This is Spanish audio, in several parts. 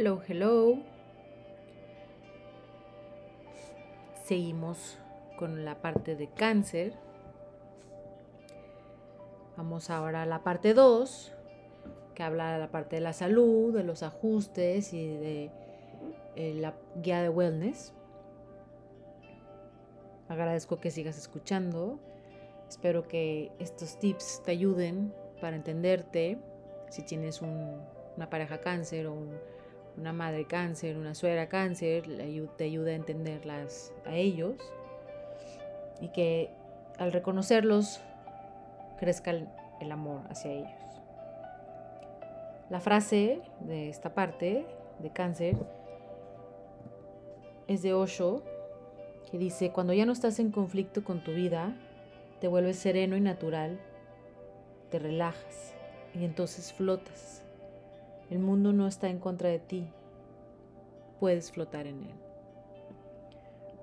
Hello, hello. Seguimos con la parte de cáncer. Vamos ahora a la parte 2, que habla de la parte de la salud, de los ajustes y de eh, la guía de wellness. Agradezco que sigas escuchando. Espero que estos tips te ayuden para entenderte. Si tienes una pareja cáncer o una madre cáncer, una suegra cáncer, te ayuda a entenderlas a ellos. Y que al reconocerlos crezca el amor hacia ellos. La frase de esta parte de cáncer es de Osho, que dice, cuando ya no estás en conflicto con tu vida, te vuelves sereno y natural, te relajas y entonces flotas. El mundo no está en contra de ti, puedes flotar en él.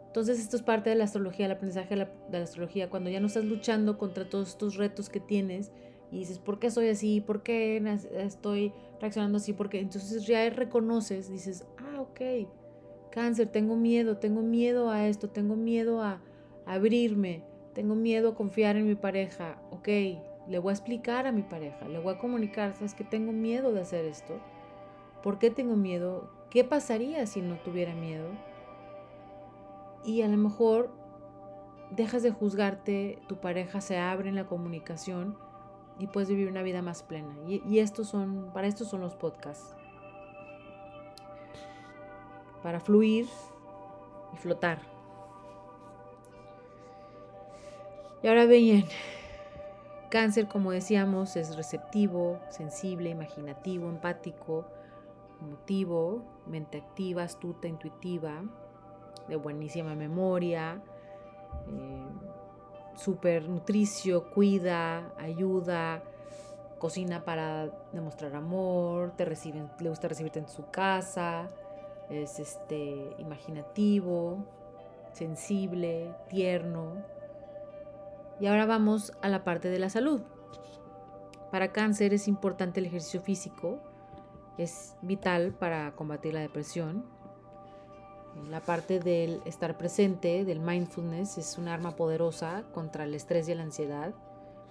Entonces esto es parte de la astrología, el aprendizaje de la, astrología, cuando ya no estás luchando contra todos estos retos que tienes y dices, ¿por qué soy así? ¿Por qué estoy reaccionando así? Porque entonces ya reconoces, dices, ah, ok, cáncer, tengo miedo, tengo miedo a esto, tengo miedo a, abrirme, tengo miedo a confiar en mi pareja, ok, le voy a explicar a mi pareja, le voy a comunicar, sabes que tengo miedo de hacer esto. ¿Por qué tengo miedo? ¿Qué pasaría si no tuviera miedo? Y a lo mejor dejas de juzgarte, tu pareja se abre en la comunicación y puedes vivir una vida más plena. Y, estos son, para esto son los podcasts. Para fluir y flotar. Y ahora bien, cáncer, como decíamos, es receptivo, sensible, imaginativo, empático, emotivo, mente activa, astuta, intuitiva, de buenísima memoria, eh, super nutricio, cuida, ayuda, cocina para demostrar amor, te reciben, le gusta recibirte en su casa, es este imaginativo, sensible, tierno. Y ahora vamos a la parte de la salud. Para cáncer es importante el ejercicio físico, es vital para combatir la depresión. La parte del estar presente, del mindfulness, es un arma poderosa contra el estrés y la ansiedad.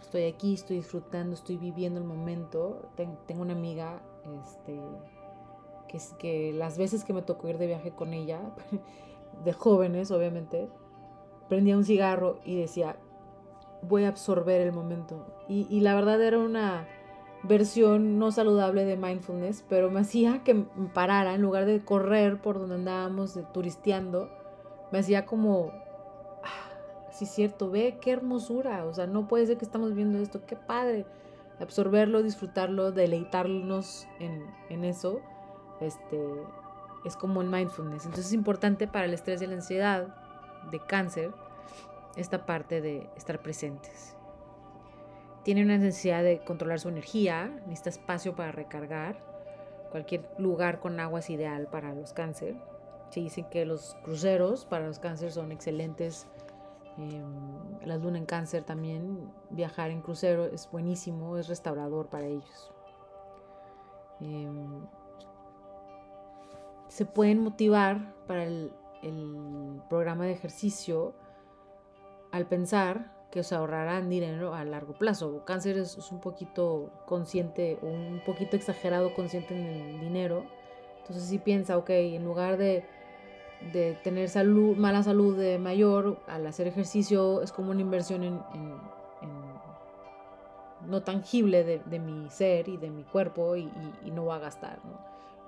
Estoy aquí, estoy disfrutando, estoy viviendo el momento. Tengo una amiga este, es, que las veces que me tocó ir de viaje con ella, de jóvenes obviamente, prendía un cigarro y decía, voy a absorber el momento. y la verdad era una versión no saludable de mindfulness, pero me hacía que parara en lugar de correr por donde andábamos turisteando, me hacía como, ah, sí cierto, ve qué hermosura, o sea, no puede ser que estamos viendo esto, qué padre, absorberlo, disfrutarlo, deleitarnos en, en eso, este, es como el mindfulness. Entonces es importante para el estrés y la ansiedad de cáncer esta parte de estar presentes tiene una necesidad de controlar su energía, necesita espacio para recargar. Cualquier lugar con agua es ideal para los cáncer. Se dicen que los cruceros para los cánceres son excelentes. Eh, la en cáncer también, viajar en crucero es buenísimo, es restaurador para ellos. Em, se pueden motivar para el programa de ejercicio al pensar que se ahorrarán dinero a largo plazo. Cáncer es, un poquito consciente un poquito exagerado consciente en el dinero. Entonces si piensa, ok, en lugar de, de tener salud, mala salud de mayor, al hacer ejercicio es como una inversión en, no tangible de, mi ser y de mi cuerpo y, no voy a gastar, ¿no?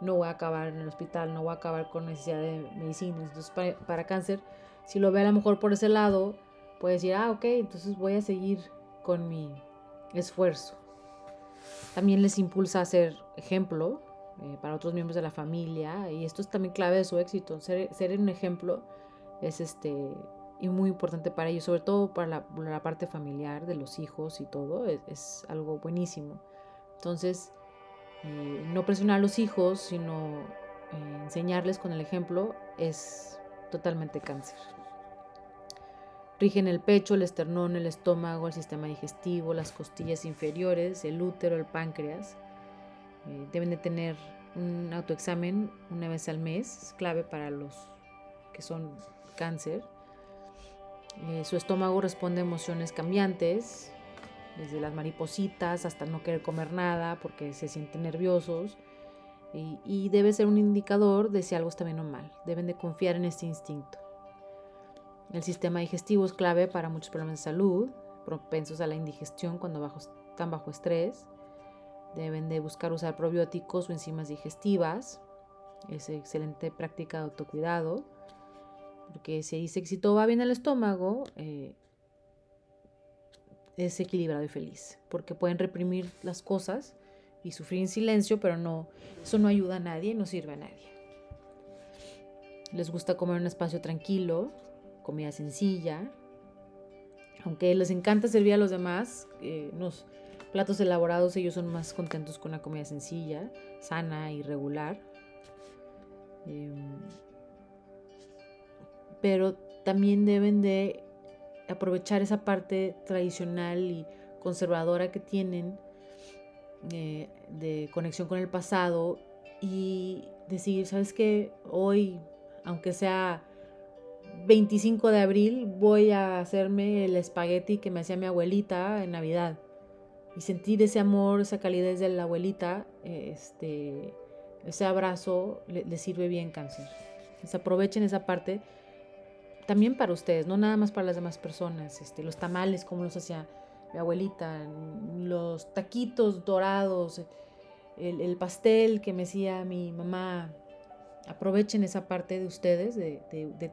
no voy a acabar en el hospital, no voy a acabar con necesidad de medicinas. Entonces para, para cáncer, si lo ve a lo mejor por ese lado, puede decir, ah, ok, entonces voy a seguir con mi esfuerzo. También les impulsa a ser ejemplo eh, para otros miembros de la familia y esto es también clave de su éxito. Ser, ser un ejemplo es este, y muy importante para ellos, sobre todo para la, parte familiar de los hijos y todo, es, algo buenísimo. Entonces, eh, no presionar a los hijos, sino eh, enseñarles con el ejemplo es totalmente cáncer. Rigen el pecho, el esternón, el estómago, el sistema digestivo, las costillas inferiores, el útero, el páncreas. Eh, deben de tener un autoexamen una vez al mes, es clave para los que son cáncer. Eh, su estómago responde a emociones cambiantes, desde las maripositas hasta no querer comer nada porque se sienten nerviosos. Y, y, debe ser un indicador de si algo está bien o mal. Deben de confiar en este instinto. El sistema digestivo es clave para muchos problemas de salud, propensos a la indigestión cuando bajo, están bajo estrés. Deben de buscar usar probióticos o enzimas digestivas. Es excelente práctica de autocuidado. Porque si dice que si todo va bien el estómago, eh, es equilibrado y feliz. Porque pueden reprimir las cosas y sufrir en silencio, pero no, eso no ayuda a nadie, no sirve a nadie. Les gusta comer en un espacio tranquilo, comida sencilla. Aunque les encanta servir a los demás, eh, unos platos elaborados, ellos son más contentos con una comida sencilla, sana y regular. Em, pero también deben de aprovechar esa parte tradicional y conservadora que tienen eh, de conexión con el pasado y decir, ¿sabes qué? Hoy, aunque sea 25 de abril, voy a hacerme el espagueti que me hacía mi abuelita en Navidad. Y sentir ese amor, esa calidez de la abuelita, este, ese abrazo le, sirve bien cáncer. aprovechen esa parte también para ustedes, no nada más para las demás personas. Este, los tamales, como los hacía mi abuelita, los taquitos dorados, el pastel que me hacía mi mamá, aprovechen esa parte de ustedes, de,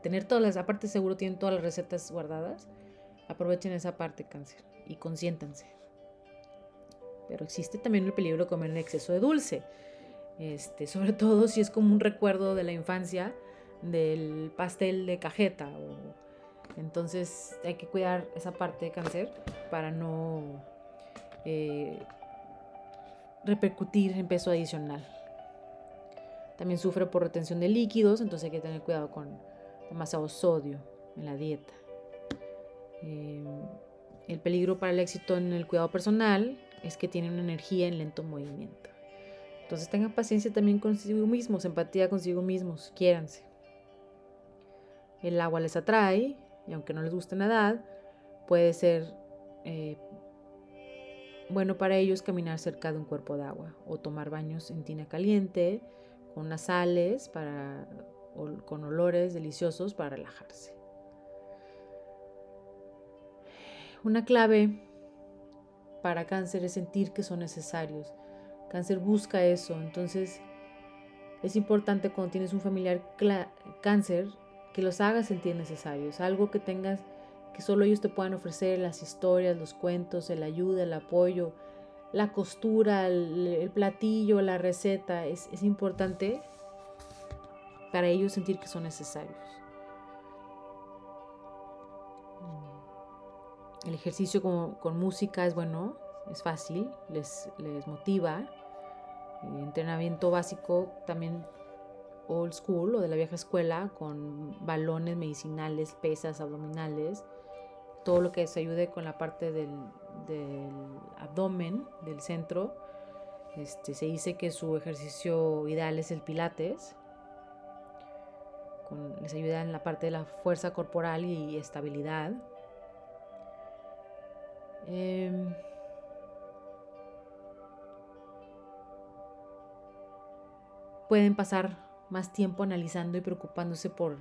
tener todas las, aparte seguro tienen todas las recetas guardadas, aprovechen esa parte cáncer y consiéntanse. Pero existe también el peligro de comer en exceso de dulce, este, sobre todo si es como un recuerdo de la infancia del pastel de cajeta. entonces hay que cuidar esa parte de cáncer para no eh, repercutir en peso adicional. También sufre por retención de líquidos, entonces hay que tener cuidado con demasiado sodio en la dieta. Eh, el peligro para el éxito en el cuidado personal es que tiene una energía en lento movimiento. Entonces tengan paciencia también consigo mismos, empatía consigo mismos, quiéranse. El agua les atrae y aunque no les guste nadar, puede ser eh, bueno para ellos caminar cerca de un cuerpo de agua o tomar baños en tina caliente con unas sales para, con olores deliciosos para relajarse. Una clave para cáncer es sentir que son necesarios. Cáncer busca eso, entonces es importante cuando tienes un familiar cáncer que los hagas sentir necesarios, algo que tengas que solo ellos te puedan ofrecer, las historias, los cuentos, el ayuda, el apoyo, la costura, el, platillo, la receta, es, importante para ellos sentir que son necesarios. Mm. El ejercicio con, música es bueno, es fácil, les, les motiva. Entrenamiento básico también old school o de la vieja escuela con balones medicinales, pesas abdominales, todo lo que se ayude con la parte del, abdomen, del centro. Este, se dice que su ejercicio ideal es el pilates. les ayuda en la parte de la fuerza corporal y estabilidad. Em, pueden pasar más tiempo analizando y preocupándose por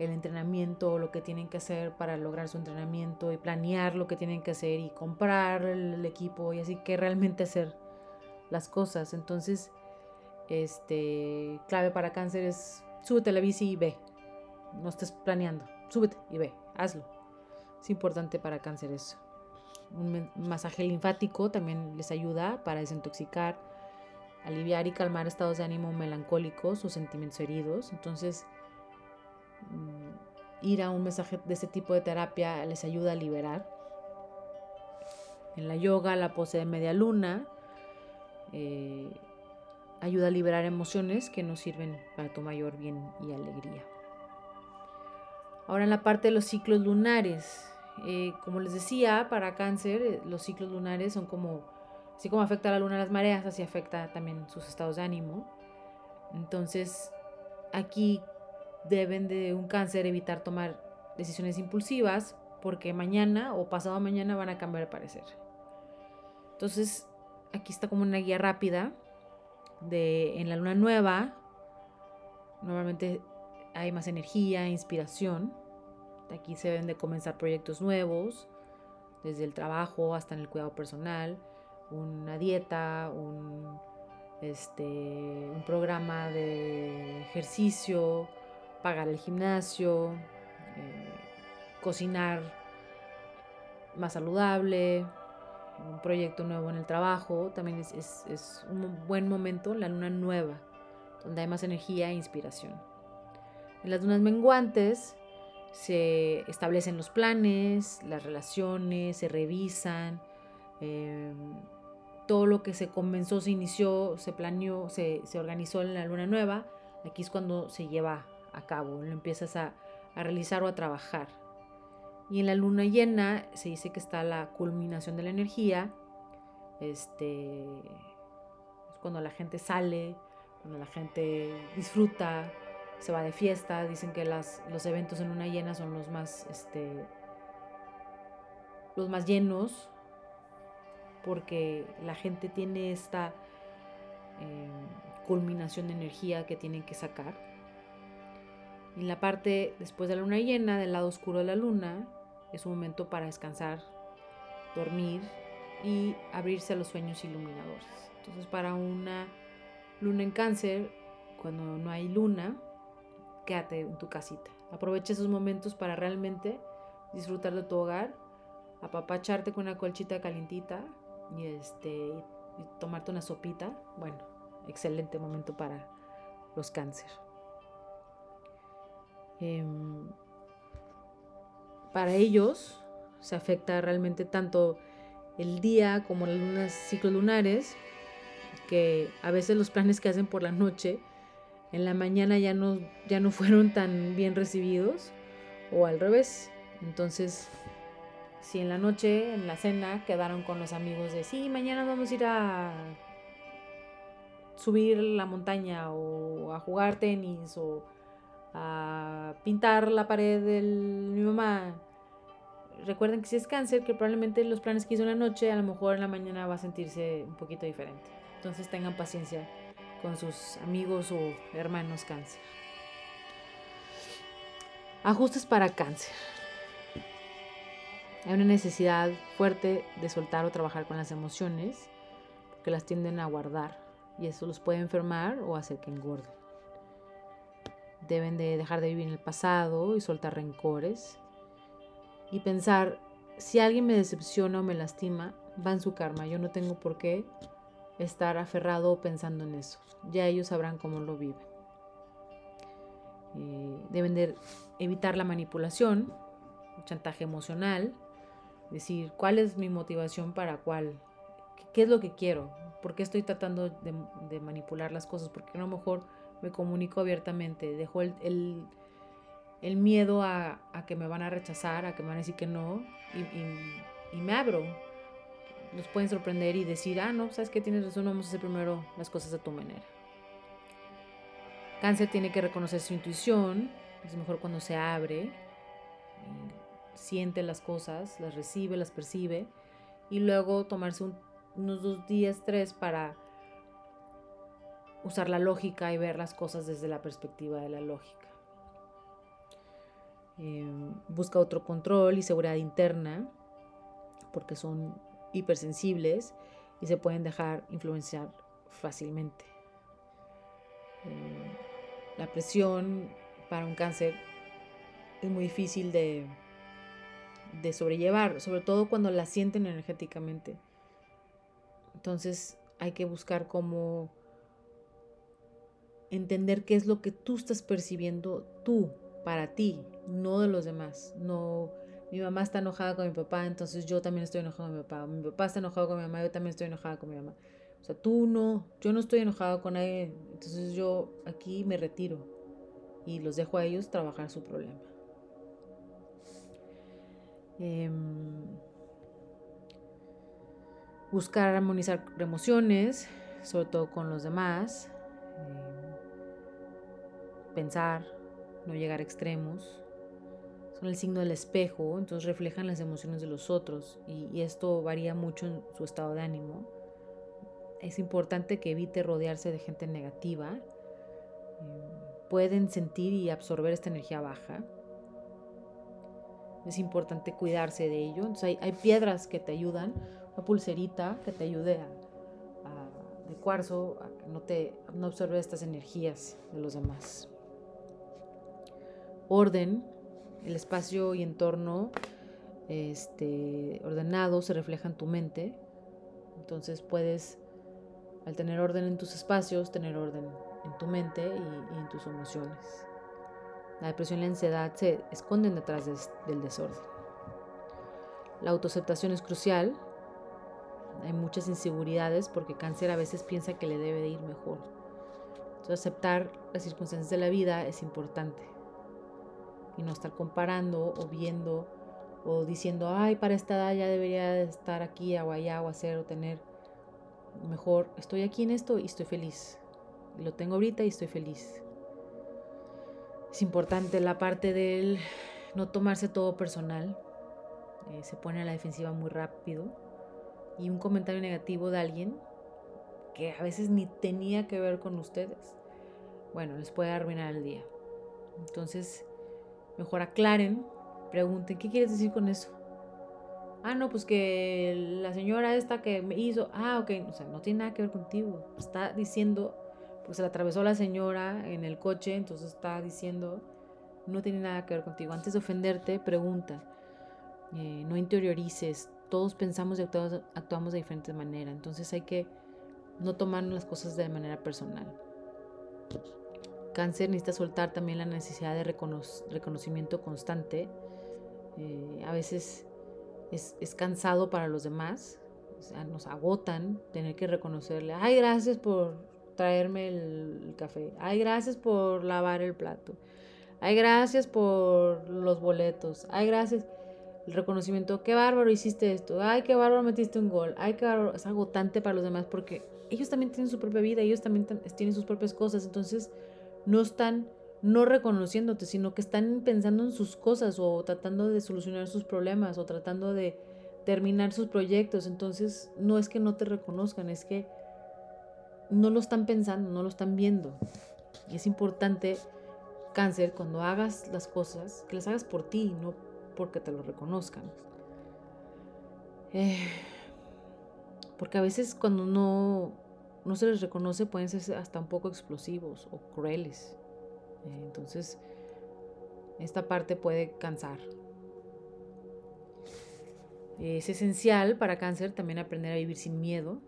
el entrenamiento, lo que tienen que hacer para lograr su entrenamiento y planear lo que tienen que hacer y comprar el, equipo y así que realmente hacer las cosas. Entonces, este, clave para cáncer es súbete a la bici y ve. No estés planeando, súbete y ve, hazlo. Es importante para cáncer eso. Un masaje linfático también les ayuda para desintoxicar, aliviar y calmar estados de ánimo melancólicos o sentimientos heridos. Entonces, ir a un mensaje de ese tipo de terapia les ayuda a liberar. En la yoga, la pose de media luna eh, ayuda a liberar emociones que nos sirven para tu mayor bien y alegría. Ahora en la parte de los ciclos lunares, eh, como les decía, para cáncer eh, los ciclos lunares son como, así como afecta a la luna las mareas, así afecta también sus estados de ánimo. Entonces, aquí deben de un cáncer evitar tomar decisiones impulsivas porque mañana o pasado mañana van a cambiar de parecer. Entonces, aquí está como una guía rápida de en la luna nueva. Normalmente hay más energía, inspiración. Aquí se deben de comenzar proyectos nuevos, desde el trabajo hasta en el cuidado personal, una dieta, un, este, un programa de ejercicio, pagar el gimnasio, eh, cocinar más saludable, un proyecto nuevo en el trabajo, también es, un buen momento, la luna nueva, donde hay más energía e inspiración. En las lunas menguantes se establecen los planes, las relaciones, se revisan, em, todo lo que se comenzó, se inició, se planeó, se, organizó en la luna nueva, aquí es cuando se lleva a cabo, lo empiezas a, a realizar o a trabajar. Y en la luna llena se dice que está la culminación de la energía. Este es cuando la gente sale, cuando la gente disfruta, se va de fiesta. Dicen que las, los eventos en luna llena son los más, este, los más llenos, porque la gente tiene esta em, culminación de energía que tienen que sacar. En la parte después de la luna llena, del lado oscuro de la luna, es un momento para descansar, dormir y abrirse a los sueños iluminadores. Entonces para una luna en cáncer, cuando no hay luna, quédate en tu casita. Aprovecha esos momentos para realmente disfrutar de tu hogar, apapacharte con una colchita calientita y, este, tomarte una sopita. Bueno, excelente momento para los cáncer. Em, para ellos se afecta realmente tanto el día como las lunas ciclos lunares, que a veces los planes que hacen por la noche en la mañana ya no, ya no fueron tan bien recibidos o al revés. Entonces, si en la noche, en la cena, quedaron con los amigos de, sí, mañana vamos a ir a subir la montaña o a jugar tenis o a pintar la pared de mi mamá. Recuerden que si es cáncer, que probablemente los planes que hizo en la noche, a lo mejor en la mañana va a sentirse un poquito diferente. Entonces tengan paciencia con sus amigos o hermanos cáncer. Ajustes para cáncer. Hay una necesidad fuerte de soltar o trabajar con las emociones, porque las tienden a guardar y eso los puede enfermar o hacer que engorden. Deben de dejar de vivir en el pasado y soltar rencores y pensar, si alguien me decepciona o me lastima, va en su karma. Yo no tengo por qué estar aferrado pensando en eso. Ya ellos sabrán cómo lo viven. Eh, deben de evitar la manipulación, el chantaje emocional, decir cuál es mi motivación para cuál, qué es lo que quiero, por qué estoy tratando de, manipular las cosas, porque a lo mejor me comunico abiertamente, dejo el, el, miedo a, que me van a rechazar, a que me van a decir que no, y me abro nos pueden sorprender y decir, ah, no, sabes que tienes razón, vamos a hacer primero las cosas a tu manera. Cáncer tiene que reconocer su intuición, es mejor cuando se abre, siente las cosas, las recibe, las percibe, y luego tomarse unos dos días, tres, para usar la lógica y ver las cosas desde la perspectiva de la lógica. Em, busca otro control y seguridad interna, porque son hipersensibles y se pueden dejar influenciar fácilmente. Eh, la presión para un cáncer es muy difícil de, de sobrellevar, sobre todo cuando la sienten energéticamente. Entonces hay que buscar cómo entender qué es lo que tú estás percibiendo tú, para ti, no de los demás, no mi mamá está enojada con mi papá, entonces yo también estoy enojado con mi papá. Mi papá está enojado con mi mamá, yo también estoy enojada con mi mamá. O sea, tú no, yo no estoy enojado con nadie, entonces yo aquí me retiro y los dejo a ellos trabajar su problema. Em, buscar armonizar emociones, sobre todo con los demás. No llegar a extremos. Son el signo del espejo, entonces reflejan las emociones de los otros y, esto varía mucho en su estado de ánimo. Es importante que evite rodearse de gente negativa. Eh, pueden sentir y absorber esta energía baja. Es importante cuidarse de ello. Entonces hay, piedras que te ayudan, una pulserita que te ayude a, de cuarzo no te no absorbe estas energías de los demás. Orden, el espacio y entorno este, ordenado se refleja en tu mente. Entonces puedes, al tener orden en tus espacios, tener orden en tu mente y, en tus emociones. La depresión y la ansiedad se esconden detrás del desorden. La autoaceptación es crucial. Hay muchas inseguridades porque cáncer a veces piensa que le debe de ir mejor. Entonces aceptar las circunstancias de la vida es importante y no estar comparando o viendo o diciendo, ay, para esta edad ya debería estar aquí o allá o hacer o tener mejor. Estoy aquí en esto y estoy feliz. Y lo tengo ahorita y estoy feliz. Es importante la parte del no tomarse todo personal. Eh, se pone a la defensiva muy rápido. Y un comentario negativo de alguien que a veces ni tenía que ver con ustedes, bueno, les puede arruinar el día. Entonces, Mejor aclaren, pregunten, ¿qué quieres decir con eso? Ah, no, pues que la señora esta que me hizo, ah, ok, o sea, no tiene nada que ver contigo. Está diciendo, pues se la atravesó la señora en el coche, entonces está diciendo, no tiene nada que ver contigo. Antes de ofenderte, pregunta. Eh, no interiorices. Todos pensamos y actuamos, actuamos de diferente manera. Entonces hay que no tomar las cosas de manera personal. Cáncer necesita soltar también la necesidad de reconocimiento constante. Eh, a veces es, cansado para los demás, o sea, nos agotan tener que reconocerle, ay, gracias por traerme el, café, ay, gracias por lavar el plato, ay, gracias por los boletos, ay, gracias. El reconocimiento, qué bárbaro hiciste esto, ay, qué bárbaro metiste un gol, ay, qué bárbaro, es agotante para los demás porque ellos también tienen su propia vida, ellos también tienen sus propias cosas, entonces no están no reconociéndote, sino que están pensando en sus cosas o tratando de solucionar sus problemas o tratando de terminar sus proyectos. Entonces, no es que no te reconozcan, es que no lo están pensando, no lo están viendo. Y es importante, cáncer, cuando hagas las cosas, que las hagas por ti, no porque te lo reconozcan. Eh, porque a veces cuando no no se les reconoce pueden ser hasta un poco explosivos o crueles. Eh, entonces, esta parte puede cansar. Es esencial para cáncer también aprender a vivir sin miedo.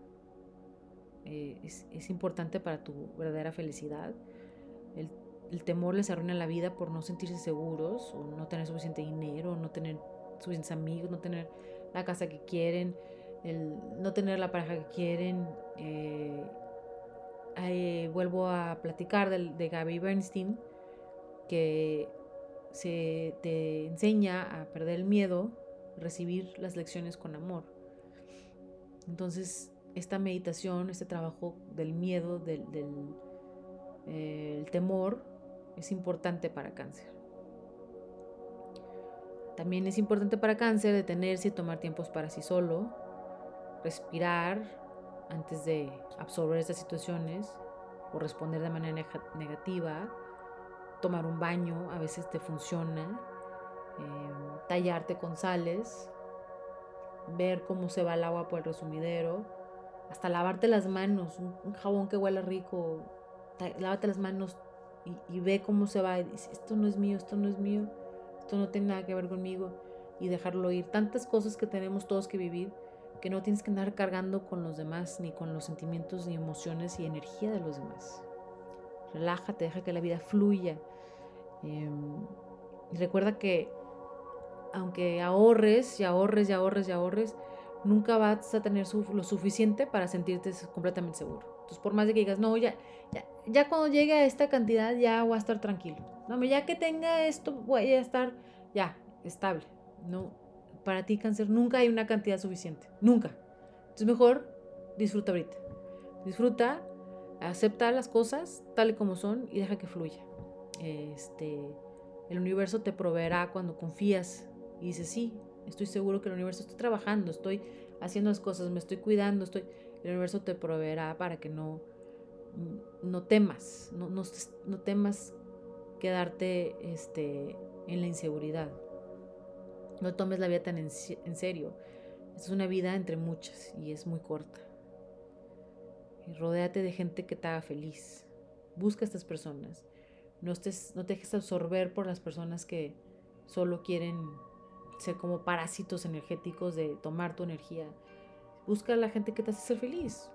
Eh, es, importante para tu verdadera felicidad. El, el, temor les arruina la vida por no sentirse seguros o no tener suficiente dinero, no tener suficientes amigos, no tener la casa que quieren, el no tener la pareja que quieren. Eh, vuelvo a platicar de, de Gaby Bernstein, que se te enseña a perder el miedo, recibir las lecciones con amor. Entonces, esta meditación, este trabajo del miedo, del, eh, temor, es importante para cáncer. También es importante para cáncer detenerse y tomar tiempos para sí solo, respirar antes de absorber estas situaciones o responder de manera negativa, tomar un baño a veces te funciona, em, tallarte con sales, ver cómo se va el agua por el resumidero, hasta lavarte las manos, un, jabón que huele rico, lávate las manos y, y, ve cómo se va y dice, esto no es mío, esto no es mío, esto no tiene nada que ver conmigo y dejarlo ir. Tantas cosas que tenemos todos que vivir que no tienes que andar cargando con los demás, ni con los sentimientos, ni emociones y energía de los demás. Relájate, deja que la vida fluya. Em, y recuerda que aunque ahorres y ahorres y ahorres y ahorres, nunca vas a tener lo suficiente para sentirte completamente seguro. Entonces, por más de que digas, no, ya, ya, ya cuando llegue a esta cantidad ya voy a estar tranquilo. No, ya que tenga esto voy a estar ya estable. No, para ti cáncer nunca hay una cantidad suficiente, nunca. Entonces mejor disfruta ahorita. Disfruta, acepta las cosas tal y como son y deja que fluya. este, el universo te proveerá cuando confías y dices, sí, estoy seguro que el universo está trabajando, estoy haciendo las cosas, me estoy cuidando, estoy, el universo te proveerá para que no, no temas, no, no, temas quedarte este, en la inseguridad. No tomes la vida tan en, serio. Es una vida entre muchas y es muy corta. Y rodéate de gente que te haga feliz. Busca a estas personas. No, estés, no te dejes absorber por las personas que solo quieren ser como parásitos energéticos de tomar tu energía. Busca a la gente que te hace ser feliz.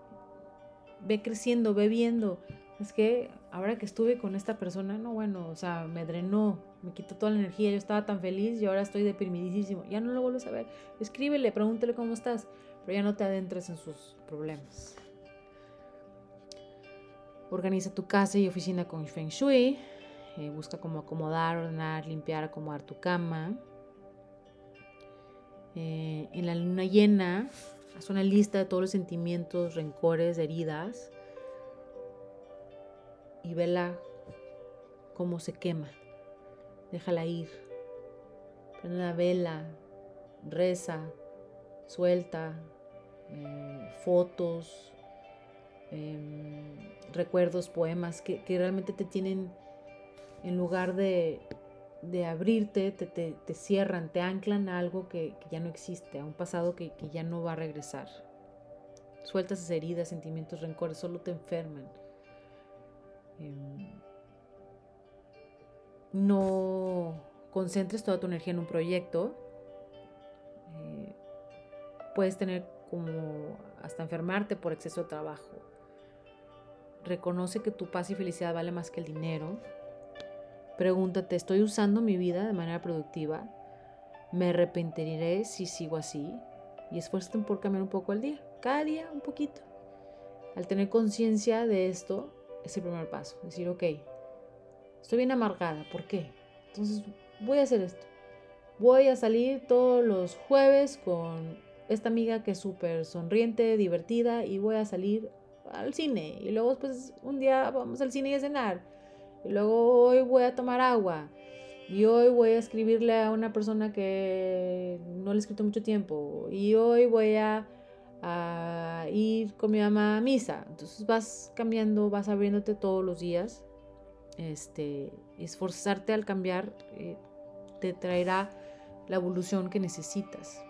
Ve creciendo, ve viendo. Es que ahora que estuve con esta persona, no, bueno, o sea, me drenó, me quitó toda la energía. Yo estaba tan feliz y ahora estoy deprimidísimo. Ya no lo vuelves a ver. Escríbele, pregúntale cómo estás, pero ya no te adentres en sus problemas. Organiza tu casa y oficina con Feng Shui. Eh, busca cómo acomodar, ordenar, limpiar, acomodar tu cama. Eh, en la luna llena, haz una lista de todos los sentimientos, rencores, heridas y vela cómo se quema. Déjala ir. Prende una vela, reza, suelta, eh, fotos, em, recuerdos, poemas que realmente te tienen en lugar de de abrirte, te, te, cierran, te anclan a algo que, ya no existe, a un pasado que, ya no va a regresar. Sueltas esas heridas, sentimientos, rencores, solo te enferman. Em, no concentres toda tu energía en un proyecto. Eh, puedes tener como hasta enfermarte por exceso de trabajo. Reconoce que tu paz y felicidad vale más que el dinero Pregúntate, ¿estoy usando mi vida de manera productiva? ¿Me arrepentiré si sigo así? Y esfuérzate por cambiar un poco al día, cada día un poquito. Al tener conciencia de esto, es el primer paso. Decir, ok, estoy bien amargada, ¿por qué? Entonces voy a hacer esto. Voy a salir todos los jueves con esta amiga que es súper sonriente, divertida, y voy a salir al cine. Y luego después un día vamos al cine y a cenar y luego hoy voy a tomar agua. Y hoy voy a escribirle a una persona que no le he escrito mucho tiempo. Y hoy voy a, ir con mi mamá a misa. Entonces vas cambiando, vas abriéndote todos los días. Este, esforzarte al cambiar eh, te traerá la evolución que necesitas.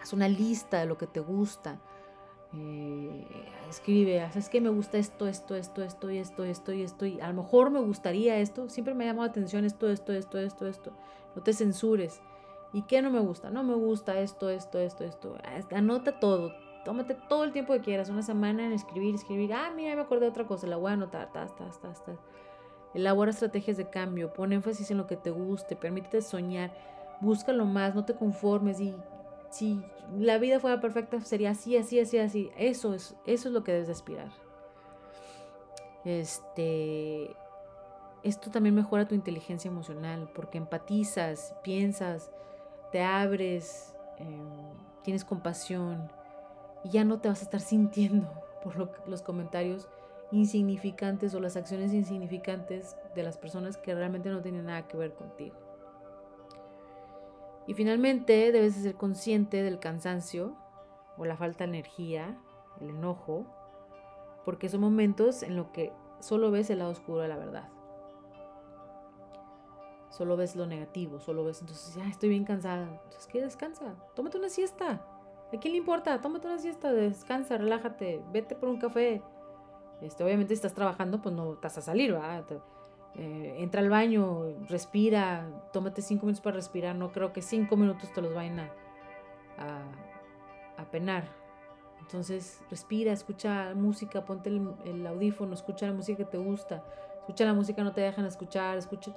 Haz una lista de lo que te gusta. Eh, escribe, es que me gusta esto, esto, esto, esto y esto, esto y esto, y a lo mejor me gustaría esto, siempre me ha llamado la atención esto, esto, esto, esto, esto, no te censures. ¿Y qué no me gusta? No me gusta esto, esto, esto, esto. Anota todo, tómate todo el tiempo que quieras, una semana en escribir, escribir, ah, mira, me acordé de otra cosa, la voy a anotar. Elabora estrategias de cambio, pon énfasis en lo que te guste, permítete soñar, búscalo más, no te conformes y si la vida fuera perfecta, sería así, así, así, así. Eso es, eso es lo que debes aspirar. Este, esto también mejora tu inteligencia emocional porque empatizas, piensas, te abres, em, tienes compasión y ya no te vas a estar sintiendo por los comentarios insignificantes o las acciones insignificantes de las personas que realmente no tienen nada que ver contigo. Y finalmente debes ser consciente del cansancio o la falta de energía, el enojo, porque son momentos en los que solo ves el lado oscuro de la verdad. Solo ves lo negativo, solo ves entonces, ya estoy bien cansada. Entonces, ¿qué? Descansa, tómate una siesta. ¿A quién le importa? Tómate una siesta, descansa, relájate, vete por un café. Este, obviamente si estás trabajando, pues no estás a salir, ¿verdad? Eh, entra al baño, respira, tómate cinco minutos para respirar. No creo que cinco minutos te los vayan a, a, penar. Entonces, respira, escucha música, ponte el, audífono, escucha la música que te gusta. Escucha la música, no te dejan escuchar. Escucha,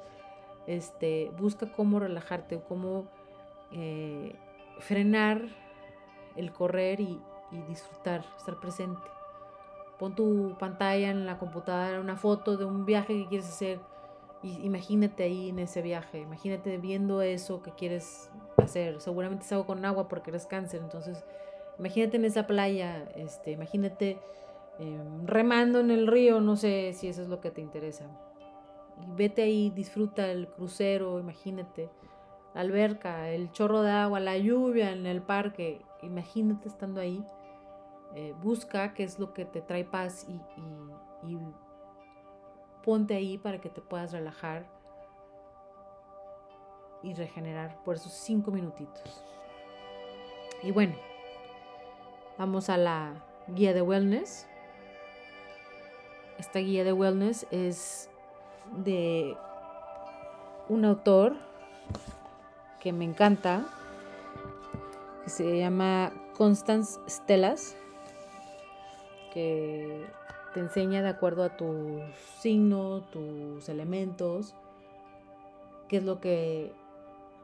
este, busca cómo relajarte, cómo eh, frenar el correr y, disfrutar, estar presente. Pon tu pantalla en la computadora, una foto de un viaje que quieres hacer. Y imagínate ahí en ese viaje, imagínate viendo eso que quieres hacer. Seguramente es algo con agua porque eres cáncer, entonces imagínate en esa playa, este, imagínate em, remando en el río, no sé si eso es lo que te interesa. Y vete ahí, disfruta el crucero, imagínate, la alberca, el chorro de agua, la lluvia en el parque, imagínate estando ahí. Eh, busca qué es lo que te trae paz y, y ponte ahí para que te puedas relajar y regenerar por esos cinco minutitos. Y bueno, vamos a la guía de wellness. Esta guía de wellness es de un autor que me encanta, que se llama Constance Stellas, que te enseña de acuerdo a tu signo, tus elementos, qué es lo que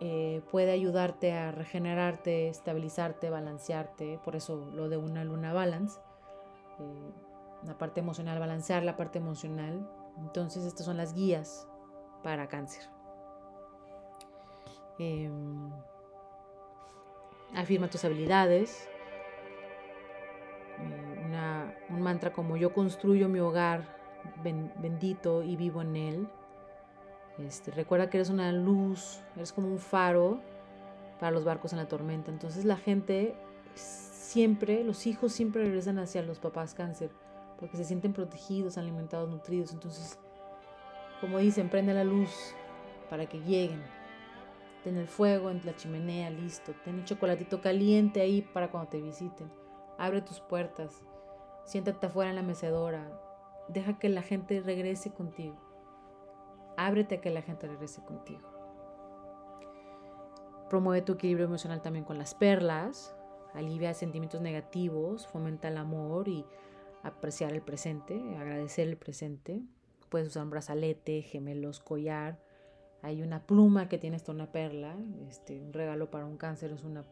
eh, puede ayudarte a regenerarte, estabilizarte, balancearte, por eso lo de una luna balance, eh, la parte emocional, balancear la parte emocional. Entonces estas son las guías para cáncer. Em, afirma tus habilidades. Eh, un mantra como yo construyo mi hogar bendito y vivo en él. Este, recuerda que eres una luz, eres como un faro para los barcos en la tormenta. Entonces la gente siempre, los hijos siempre regresan hacia los papás cáncer porque se sienten protegidos, alimentados, nutridos. Entonces, como dicen, prende la luz para que lleguen. Ten el fuego en la chimenea listo. Ten el chocolatito caliente ahí para cuando te visiten. Abre tus puertas. Siéntate afuera en la mecedora. Deja que la gente regrese contigo. Ábrete a que la gente regrese contigo. Promueve tu equilibrio emocional también con las perlas. Alivia sentimientos negativos. Fomenta el amor y apreciar el presente, agradecer el presente. Puedes usar un brazalete, gemelos, collar. Hay una pluma que tiene esta una perla. Este, un regalo para un cáncer es una,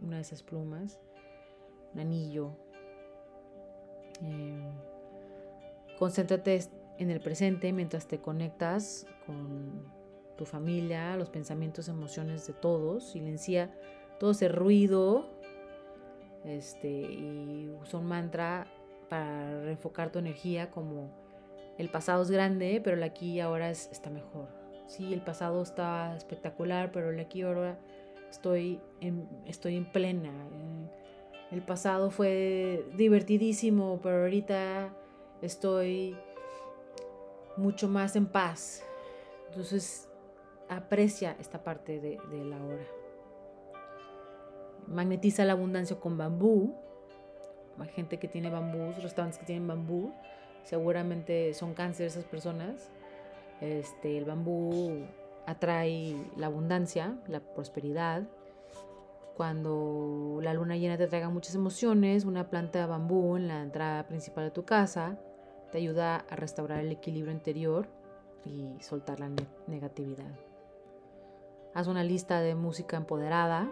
una de esas plumas. Un anillo. Eh, concéntrate en el presente mientras te conectas con tu familia, los pensamientos, emociones de todos. Silencia todo ese ruido. Este, y usa un mantra para reenfocar tu energía como el pasado es grande, pero el aquí ahora es, está mejor. Sí, el pasado está espectacular, pero el aquí ahora estoy en, estoy en plena. El pasado fue divertidísimo, pero ahorita estoy mucho más en paz. Entonces, aprecia esta parte de, la hora. Magnetiza la abundancia con bambú gente que tiene bambú, restaurantes que tienen bambú, seguramente son cáncer esas personas. Este, el bambú atrae la abundancia, la prosperidad. Cuando la luna llena te traiga muchas emociones, una planta de bambú en la entrada principal de tu casa te ayuda a restaurar el equilibrio interior y soltar la negatividad. Haz una lista de música empoderada,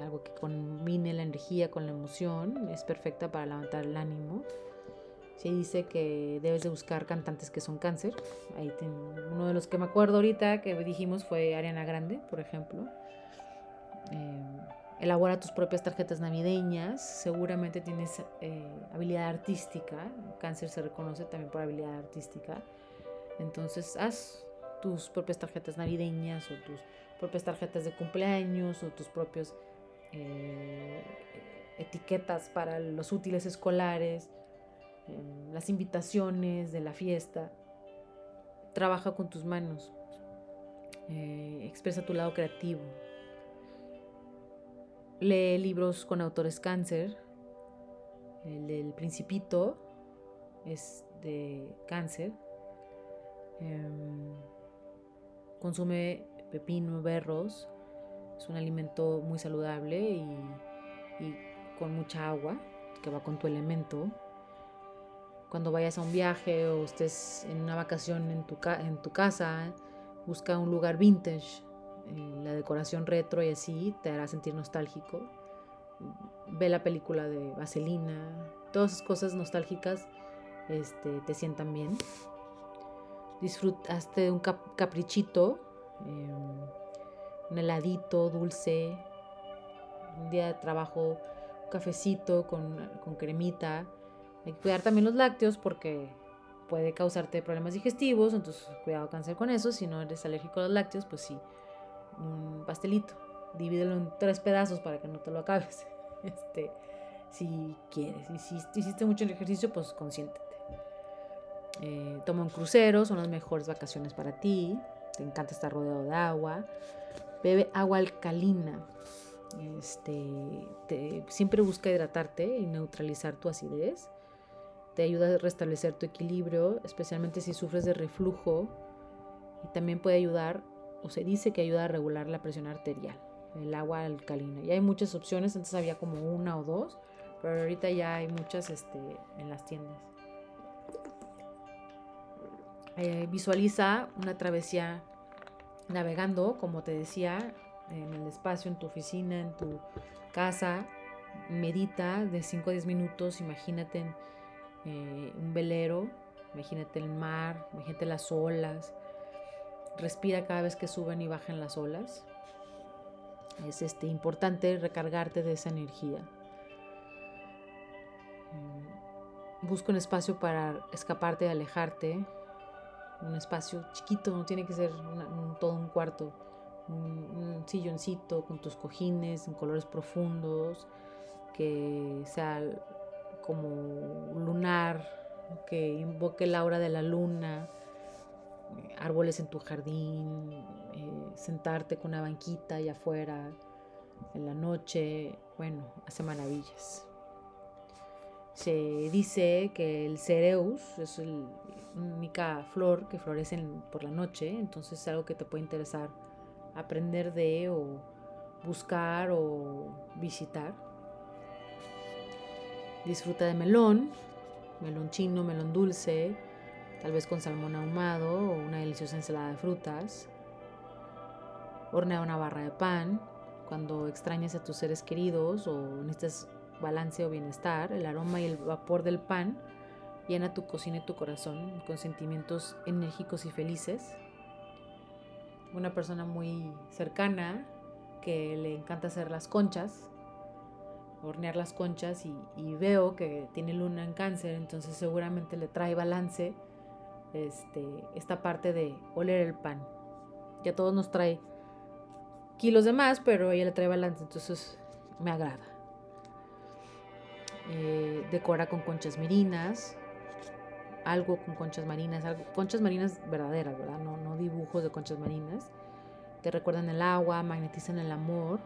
algo que combine la energía con la emoción, es perfecta para levantar el ánimo. Se dice que debes de buscar cantantes que son cáncer. Ahí uno de los que me acuerdo ahorita que dijimos fue Ariana Grande, por ejemplo. Eh, elabora tus propias tarjetas navideñas. Seguramente tienes eh, habilidad artística. Cáncer se reconoce también por habilidad artística. Entonces haz tus propias tarjetas navideñas o tus propias tarjetas de cumpleaños o tus propios eh, etiquetas para los útiles escolares, em, las invitaciones de la fiesta. Trabaja con tus manos, eh, expresa tu lado creativo. Lee libros con autores cáncer. El del Principito es de cáncer. Em, consume pepino, berros, es un alimento muy saludable y, con mucha agua, que va con tu elemento. Cuando vayas a un viaje o estés en una vacación en tu, en tu casa, busca un lugar vintage, la decoración retro y así te hará sentir nostálgico. Ve la película de Vaselina, todas esas cosas nostálgicas este, te sientan bien. Disfrutaste de un caprichito. Em, un heladito dulce, un día de trabajo, un cafecito con, con cremita. Hay que cuidar también los lácteos porque puede causarte problemas digestivos, entonces cuidado cáncer con eso. Si no eres alérgico a los lácteos, pues sí, un pastelito. Divídelo en tres pedazos para que no te lo acabes. Este, si quieres. Y si hiciste mucho ejercicio, pues consiéntete. Eh, toma un crucero, son las mejores vacaciones para ti. Te encanta estar rodeado de agua. Bebe agua alcalina. Este, siempre busca hidratarte y neutralizar tu acidez. Te ayuda a restablecer tu equilibrio, especialmente si sufres de reflujo. Y también puede ayudar, o se dice que ayuda a regular la presión arterial, el agua alcalina. Y hay muchas opciones, antes había como una o dos, pero ahorita ya hay muchas este, en las tiendas. Eh, visualiza una travesía navegando, como te decía, en el espacio, en tu oficina, en tu casa. Medita de 5 a 10 minutos, imagínate eh, un velero, imagínate el mar, imagínate las olas. Respira cada vez que suben y bajan las olas. Es este, importante recargarte de esa energía. Mm, busca un espacio para escaparte, alejarte. Un espacio chiquito, no tiene que ser todo un cuarto. Un, silloncito con tus cojines en colores profundos, que sea como lunar, que invoque la aura de la luna, árboles en tu jardín, eh, sentarte con una banquita allá afuera en la noche, bueno, hace maravillas. Se dice que el cereus es la única flor que florece por la noche, entonces es algo que te puede interesar aprender de o buscar o visitar. Disfruta de melón, melón chino, melón dulce, tal vez con salmón ahumado o una deliciosa ensalada de frutas. Hornea una barra de pan. Cuando extrañes a tus seres queridos o necesitas balance o bienestar, el aroma y el vapor del pan llena tu cocina y tu corazón con sentimientos enérgicos y felices. Una persona muy cercana que le encanta hacer las conchas, hornear las conchas y, veo que tiene luna en cáncer, entonces seguramente le trae balance este, esta parte de oler el pan. Ya todos nos trae kilos de más, pero ella le trae balance, entonces me agrada. Eh, decora con conchas merinas, algo con conchas marinas, algo, conchas marinas verdaderas, ¿verdad? No, dibujos de conchas marinas. Te recuerdan el agua, magnetizan el amor,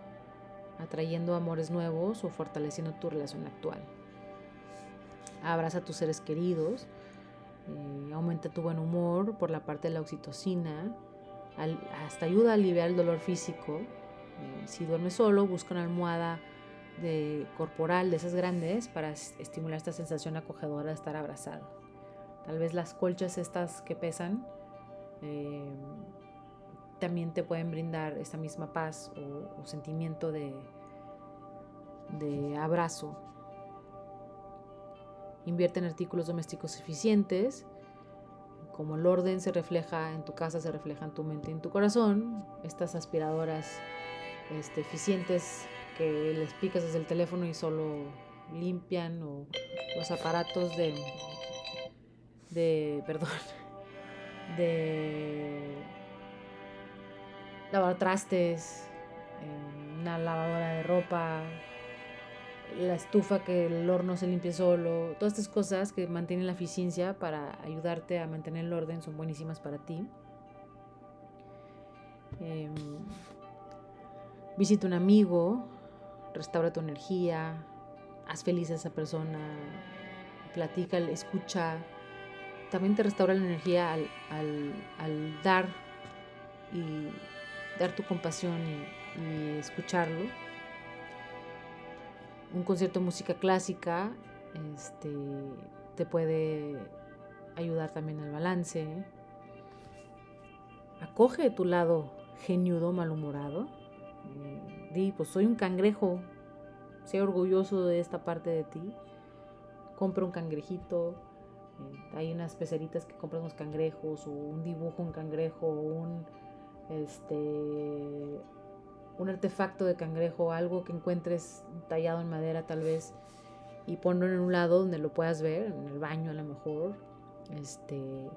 atrayendo amores nuevos o fortaleciendo tu relación actual. Abraza a tus seres queridos, eh, aumenta tu buen humor por la parte de la oxitocina, hasta ayuda a aliviar el dolor físico. Eh, si duermes solo, busca una almohada de corporal de esas grandes para estimular esta sensación acogedora de estar abrazado. Tal vez las colchas estas que pesan eh, también te pueden brindar esa misma paz o, sentimiento de, abrazo. Invierte en artículos domésticos eficientes. Como el orden se refleja en tu casa, se refleja en tu mente y en tu corazón. Estas aspiradoras este, eficientes que les picas desde el teléfono y solo limpian o los aparatos de, de perdón, de lavar trastes, una lavadora de ropa, la estufa que el horno se limpie solo, todas estas cosas que mantienen la eficiencia para ayudarte a mantener el orden son buenísimas para ti. Em, visita un amigo, restaura tu energía, haz feliz a esa persona, platica, escucha. También te restaura la energía al, al, dar y dar tu compasión y, escucharlo. Un concierto de música clásica este, te puede ayudar también al balance. Acoge tu lado geniudo, malhumorado di, pues soy un cangrejo, sé orgulloso de esta parte de ti. Compra un cangrejito, eh, hay unas peceritas que compran unos cangrejos, o un dibujo, un cangrejo, un, este, un artefacto de cangrejo, algo que encuentres tallado en madera tal vez, y ponlo en un lado donde lo puedas ver, en el baño a lo mejor, Este,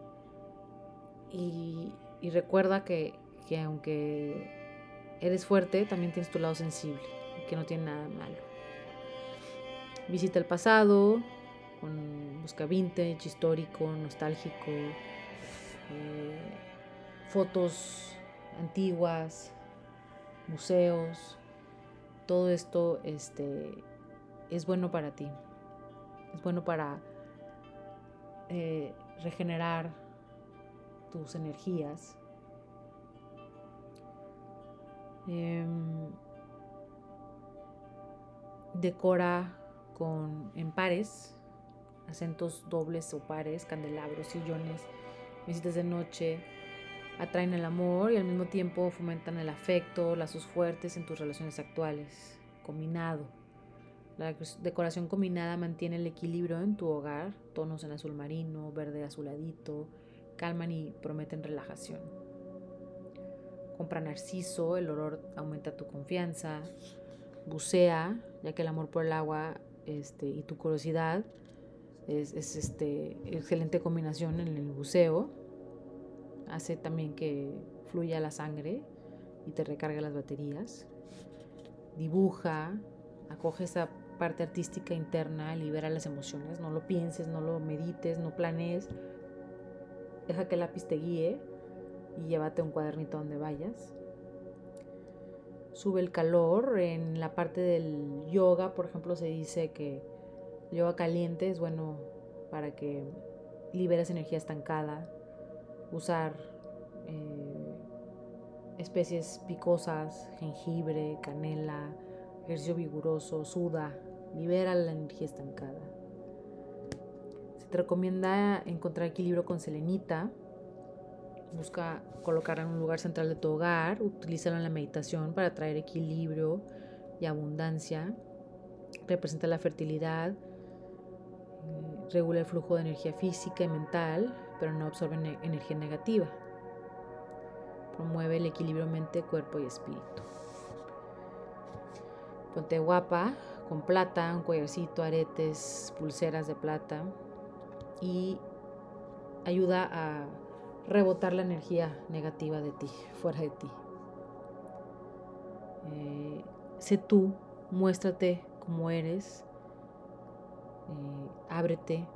y, recuerda que, que aunque eres fuerte, también tienes tu lado sensible, que no tiene nada malo. Visita el pasado, con busca vintage, histórico, nostálgico, eh, fotos antiguas, museos, todo esto este, es bueno para ti, es bueno para eh, regenerar tus energías. Em, decora con en pares, acentos dobles o pares, candelabros, sillones, visitas de noche, atraen el amor y al mismo tiempo fomentan el afecto, lazos fuertes en tus relaciones actuales. Combinado. La decoración combinada mantiene el equilibrio en tu hogar, tonos en azul marino, verde azuladito, calman y prometen relajación. Compra narciso, el olor aumenta tu confianza. Bucea, ya que el amor por el agua este, y tu curiosidad es, es este, excelente combinación en el buceo. Hace también que fluya la sangre y te recargue las baterías. Dibuja, acoge esa parte artística interna, libera las emociones, no lo pienses, no lo medites, no planees. Deja que el lápiz te guíe y llévate un cuadernito donde vayas. Sube el calor. En la parte del yoga, por ejemplo, se dice que el yoga caliente es bueno para que liberes energía estancada. Usar eh, especies picosas, jengibre, canela, ejercicio vigoroso, suda, libera la energía estancada. Se te recomienda encontrar equilibrio con selenita. Busca colocarla en un lugar central de tu hogar. Utilízala en la meditación para traer equilibrio y abundancia. Representa la fertilidad. Eh, regula el flujo de energía física y mental, pero no absorbe energía negativa. Promueve el equilibrio mente, cuerpo y espíritu. Ponte guapa, con plata, un collarcito, aretes, pulseras de plata y ayuda a rebotar la energía negativa de ti, fuera de ti. Eh, sé tú, muéstrate como eres, eh, ábrete.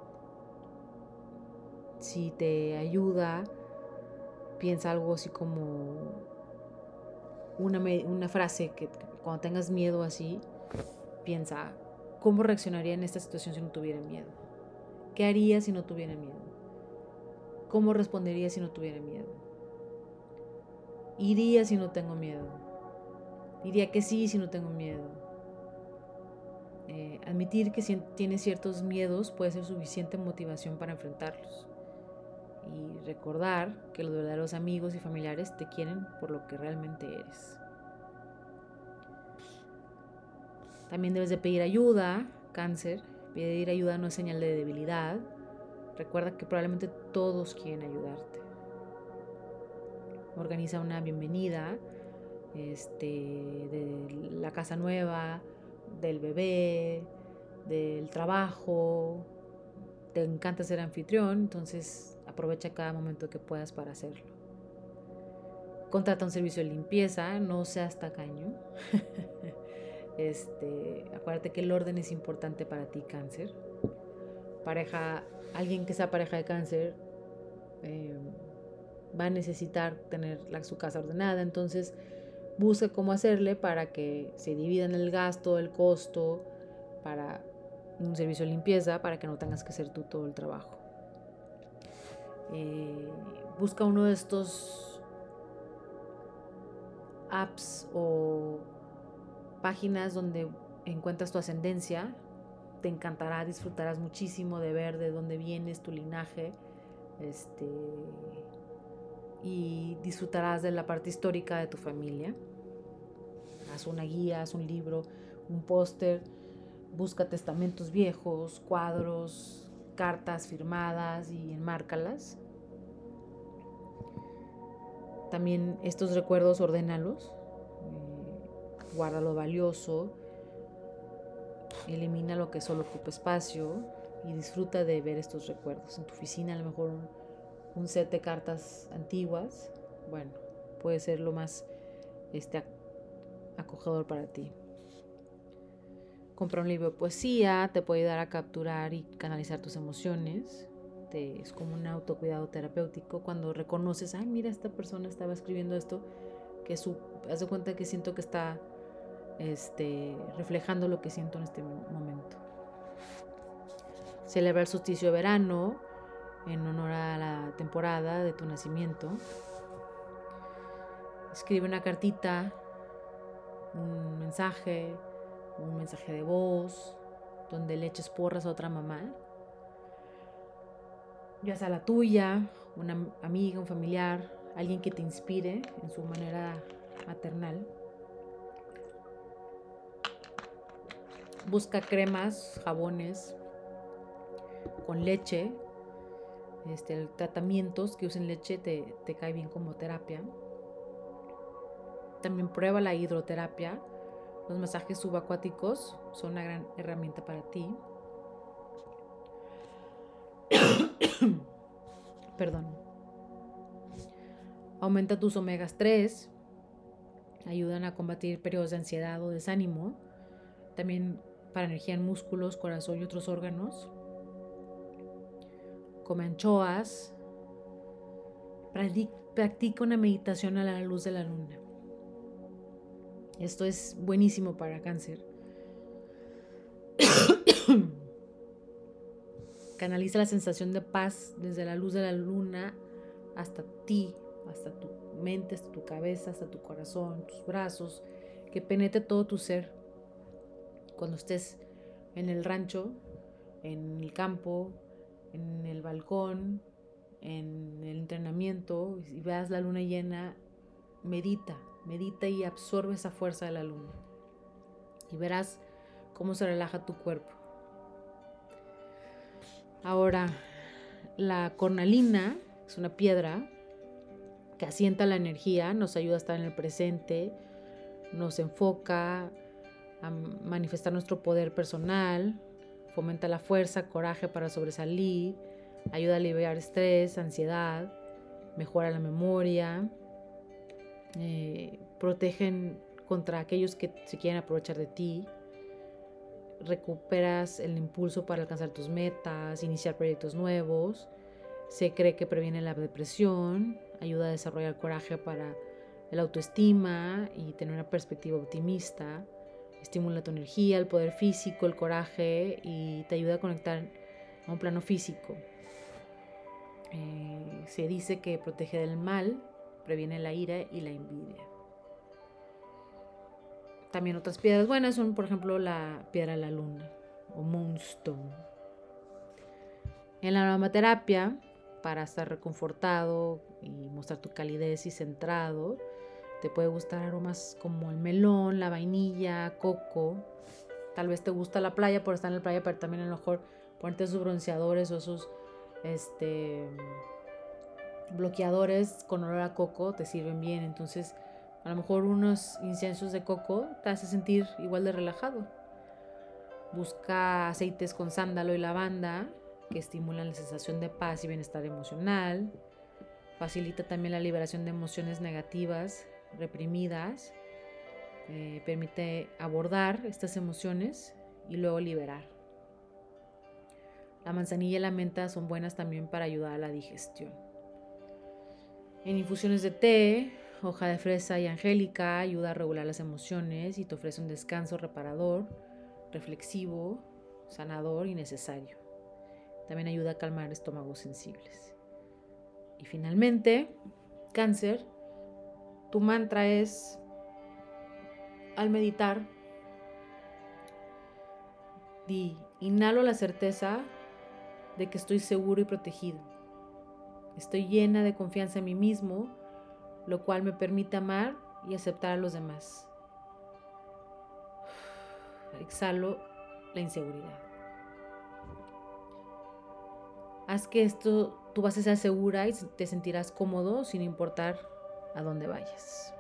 Si te ayuda, piensa algo así como una, una frase que cuando tengas miedo así, piensa, ¿cómo reaccionaría en esta situación si no tuviera miedo? ¿Qué haría si no tuviera miedo? ¿Cómo respondería si no tuviera miedo? ¿Iría si no tengo miedo? Diría que sí si no tengo miedo. Eh, admitir que si tienes ciertos miedos puede ser suficiente motivación para enfrentarlos. Y recordar que los verdaderos amigos y familiares te quieren por lo que realmente eres. También debes de pedir ayuda, cáncer. Pedir ayuda no es señal de debilidad. Recuerda que probablemente todos quieren ayudarte. Organiza una bienvenida este, de la casa nueva, del bebé, del trabajo. Te encanta ser anfitrión, entonces aprovecha cada momento que puedas para hacerlo. Contrata un servicio de limpieza, no seas tacaño. Este, acuérdate que el orden es importante para ti, cáncer. Pareja, alguien que sea pareja de cáncer eh, va a necesitar tener su casa ordenada, entonces busca cómo hacerle para que se dividan el gasto, el costo, para un servicio de limpieza, para que no tengas que hacer tú todo el trabajo. Eh, busca uno de estos apps o páginas donde encuentras tu ascendencia. Te encantará, disfrutarás muchísimo de ver de dónde vienes, tu linaje. Este, y disfrutarás de la parte histórica de tu familia. Haz una guía, haz un libro, un póster, busca testamentos viejos, cuadros, cartas firmadas y enmárcalas. También estos recuerdos ordénalos guarda lo valioso, elimina lo que solo ocupa espacio y disfruta de ver estos recuerdos. En tu oficina a lo mejor un, set de cartas antiguas, bueno, puede ser lo más este, acogedor para ti. Comprar un libro de poesía te puede ayudar a capturar y canalizar tus emociones. es como un autocuidado terapéutico cuando reconoces, ay, mira, esta persona estaba escribiendo esto, que su, haz de cuenta que siento que está este, reflejando lo que siento en este momento. Celebra el solsticio de verano en honor a la temporada de tu nacimiento. Escribe una cartita, un mensaje, un mensaje de voz, donde le eches porras a otra mamá, ya sea la tuya, una amiga, un familiar, alguien que te inspire en su manera maternal. Busca cremas, jabones con leche, este, tratamientos que usen leche te, te cae bien como terapia. También prueba la hidroterapia. Los masajes subacuáticos son una gran herramienta para ti. Perdón. Aumenta tus omegas 3. Ayudan a combatir periodos de ansiedad o desánimo. También para energía en músculos, corazón y otros órganos. Come anchoas. Practica una meditación a la luz de la luna. Esto es buenísimo para cáncer. Canaliza la sensación de paz desde la luz de la luna hasta ti, hasta tu mente, hasta tu cabeza, hasta tu corazón, tus brazos, que penetre todo tu ser cuando estés en el rancho, en el campo, en el balcón, en el entrenamiento y veas la luna llena, medita, medita y absorbe esa fuerza de la luna. Y verás cómo se relaja tu cuerpo. Ahora, la cornalina es una piedra que asienta la energía, nos ayuda a estar en el presente, nos enfoca, a manifestar nuestro poder personal, fomenta la fuerza, coraje para sobresalir, ayuda a aliviar estrés, ansiedad, mejora la memoria, eh, protegen contra aquellos que se quieren aprovechar de ti, recuperas el impulso para alcanzar tus metas, iniciar proyectos nuevos, se cree que previene la depresión, ayuda a desarrollar coraje para la autoestima y tener una perspectiva optimista, estimula tu energía, el poder físico, el coraje y te ayuda a conectar a un plano físico. Eh, se dice que protege del mal, previene la ira y la envidia. También otras piedras buenas son, por ejemplo, la piedra de la luna o moonstone. En la aromaterapia, para estar reconfortado y mostrar tu calidez y centrado, te puede gustar aromas como el melón, la vainilla, coco. Tal vez te gusta la playa por estar en la playa, pero también a lo mejor ponerte sus bronceadores o sus este, bloqueadores con olor a coco te sirven bien. Entonces, a lo mejor unos inciensos de coco te hace sentir igual de relajado. Busca aceites con sándalo y lavanda que estimulan la sensación de paz y bienestar emocional. Facilita también la liberación de emociones negativas reprimidas, permite abordar estas emociones y luego liberar. La manzanilla y la menta son buenas también para ayudar a la digestión. En infusiones de té, hoja de fresa y angélica ayuda a regular las emociones y te ofrece un descanso reparador, reflexivo, sanador y necesario. También ayuda a calmar estómagos sensibles. Y finalmente, cáncer tu mantra es, al meditar, di, inhalo la certeza de que estoy seguro y protegido. Estoy llena de confianza en mí mismo, lo cual me permite amar y aceptar a los demás. Exhalo la inseguridad. Haz que esto tú vas a ser segura y te sentirás cómodo sin importar a donde vayas.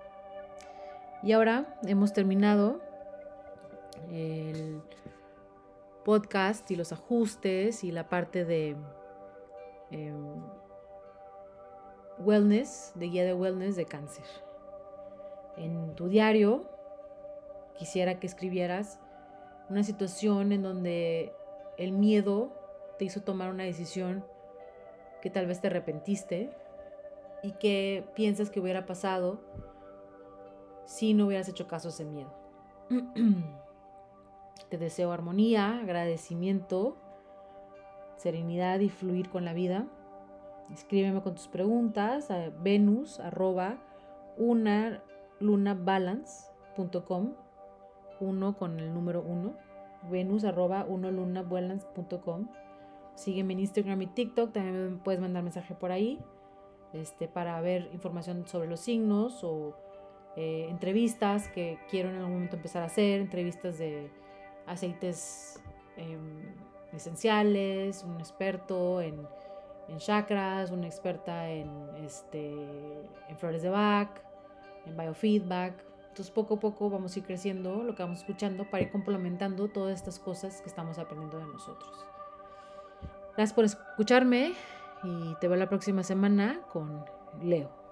Y ahora hemos terminado podcast y los ajustes y la parte de em, wellness, de guía de wellness de cáncer. En tu diario quisiera que escribieras una situación en donde el miedo te hizo tomar una decisión que tal vez te arrepentiste y que piensas que hubiera pasado si no hubieras hecho caso a ese miedo. Te deseo armonía, agradecimiento, serenidad y fluir con la vida. Escríbeme con tus preguntas a venus arroba una uno con el número uno. venus arroba uno sígueme en Instagram y TikTok. También puedes mandar mensaje por ahí este, para ver información sobre los signos o eh, entrevistas que quiero en algún momento empezar a hacer, entrevistas de aceites em, esenciales, un experto en, en, chakras, una experta en, este, en flores de Bach, en biofeedback. Entonces poco a poco vamos a ir creciendo lo que vamos escuchando para ir complementando todas estas cosas que estamos aprendiendo de nosotros. Gracias por escucharme y te veo la próxima semana con Leo.